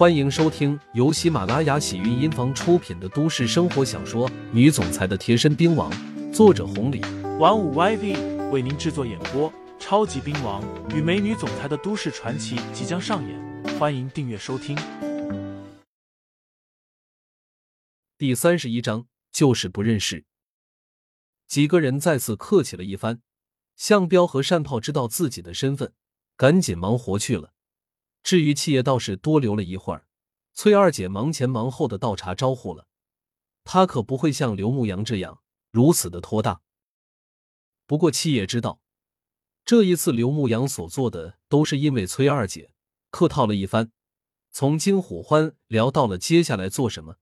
欢迎收听由喜马拉雅喜韵音房出品的都市生活小说《女总裁的贴身兵王》，作者红礼，玩五 YV 为您制作演播。超级兵王与美女总裁的都市传奇即将上演，欢迎订阅收听。第三十一章就是不认识。几个人再次客气了一番，向彪和单炮知道自己的身份，赶紧忙活去了。至于七爷，倒是多留了一会儿。崔二姐忙前忙后的倒茶招呼了，她可不会像刘牧阳这样如此的拖大。不过七爷知道，这一次刘牧阳所做的都是因为崔二姐，客套了一番，从金虎欢聊到了接下来做什么，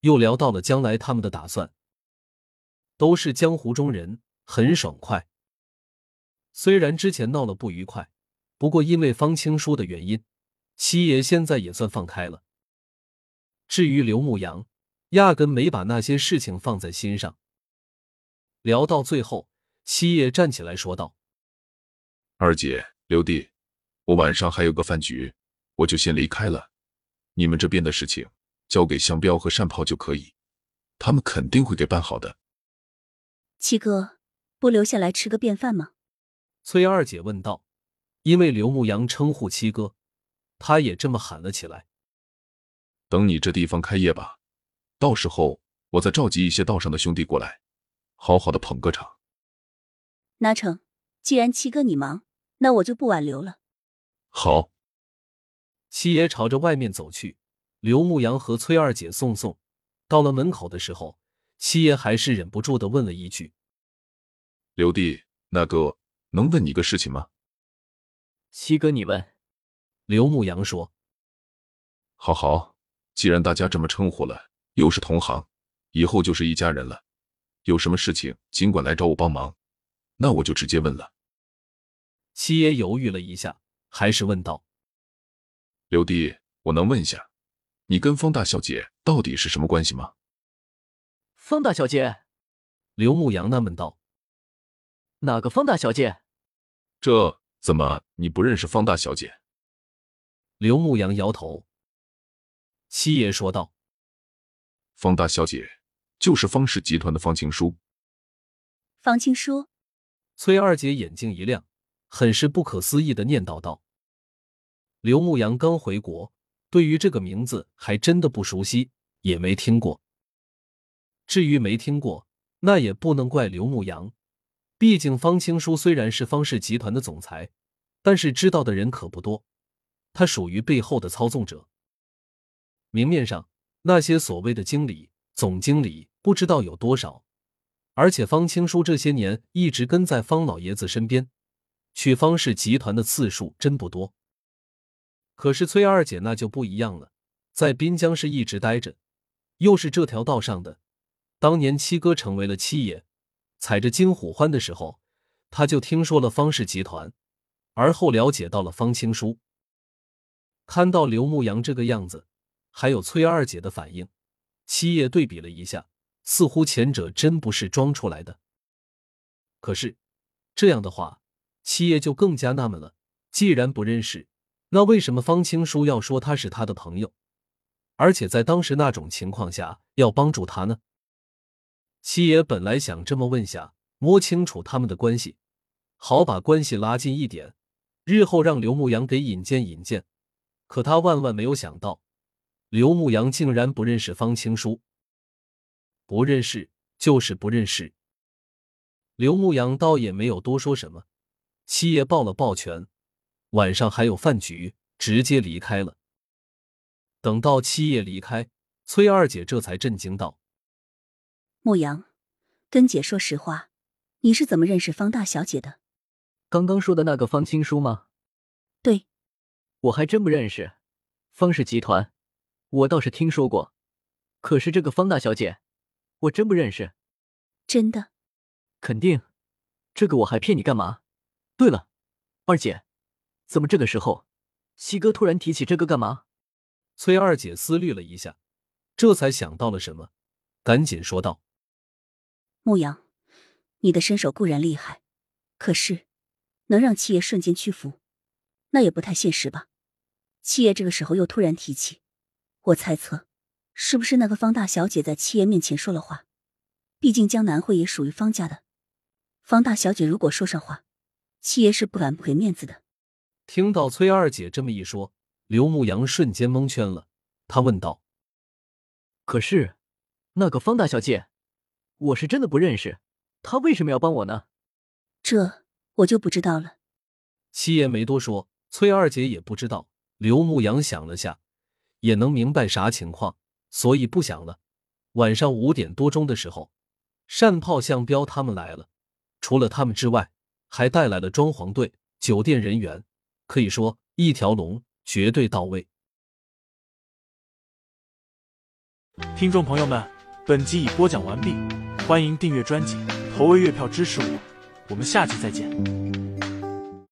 又聊到了将来他们的打算，都是江湖中人，很爽快。虽然之前闹了不愉快，不过因为方青书的原因。七爷现在也算放开了。至于刘牧阳，压根没把那些事情放在心上。聊到最后，七爷站起来说道：“二姐、刘弟，我晚上还有个饭局，我就先离开了。你们这边的事情交给香彪和单炮就可以，他们肯定会给办好的。”七哥，不留下来吃个便饭吗？崔二姐问道。因为刘牧阳称呼七哥。他也这么喊了起来。等你这地方开业吧，到时候我再召集一些道上的兄弟过来，好好的捧个场。那成，既然七哥你忙，那我就不挽留了。好。七爷朝着外面走去，刘牧阳和崔二姐送送。到了门口的时候，七爷还是忍不住的问了一句：“刘弟，那个能问你个事情吗？”七哥，你问。刘牧阳说：“好好，既然大家这么称呼了，又是同行，以后就是一家人了。有什么事情尽管来找我帮忙，那我就直接问了。”七爷犹豫了一下，还是问道：“刘弟，我能问一下，你跟方大小姐到底是什么关系吗？”方大小姐，刘牧阳纳闷道：“哪个方大小姐？这怎么你不认识方大小姐？”刘牧阳摇头。七爷说道：“方大小姐就是方氏集团的方青书。”方青书。崔二姐眼睛一亮，很是不可思议的念叨道：“刘牧阳刚回国，对于这个名字还真的不熟悉，也没听过。至于没听过，那也不能怪刘牧阳，毕竟方青书虽然是方氏集团的总裁，但是知道的人可不多。”他属于背后的操纵者。明面上那些所谓的经理、总经理不知道有多少，而且方青书这些年一直跟在方老爷子身边，去方氏集团的次数真不多。可是崔二姐那就不一样了，在滨江市一直待着，又是这条道上的。当年七哥成为了七爷，踩着金虎欢的时候，他就听说了方氏集团，而后了解到了方青书。看到刘牧阳这个样子，还有崔二姐的反应，七爷对比了一下，似乎前者真不是装出来的。可是这样的话，七爷就更加纳闷了。既然不认识，那为什么方青书要说他是他的朋友，而且在当时那种情况下要帮助他呢？七爷本来想这么问下，摸清楚他们的关系，好把关系拉近一点，日后让刘牧阳给引荐引荐。可他万万没有想到，刘牧阳竟然不认识方青书。不认识就是不认识。刘牧阳倒也没有多说什么，七爷抱了抱拳，晚上还有饭局，直接离开了。等到七爷离开，崔二姐这才震惊道：“牧阳，跟姐说实话，你是怎么认识方大小姐的？刚刚说的那个方青书吗？”“对。”我还真不认识，方氏集团，我倒是听说过，可是这个方大小姐，我真不认识。真的？肯定，这个我还骗你干嘛？对了，二姐，怎么这个时候，西哥突然提起这个干嘛？崔二姐思虑了一下，这才想到了什么，赶紧说道：“牧阳，你的身手固然厉害，可是能让七爷瞬间屈服，那也不太现实吧？”七爷这个时候又突然提起，我猜测，是不是那个方大小姐在七爷面前说了话？毕竟江南会也属于方家的，方大小姐如果说上话，七爷是不敢不给面子的。听到崔二姐这么一说，刘牧阳瞬间蒙圈了。他问道：“可是，那个方大小姐，我是真的不认识，她为什么要帮我呢？”这我就不知道了。七爷没多说，崔二姐也不知道。刘牧阳想了下，也能明白啥情况，所以不想了。晚上五点多钟的时候，单炮、向彪他们来了，除了他们之外，还带来了装潢队、酒店人员，可以说一条龙，绝对到位。听众朋友们，本集已播讲完毕，欢迎订阅专辑，投喂月票支持我，我们下集再见。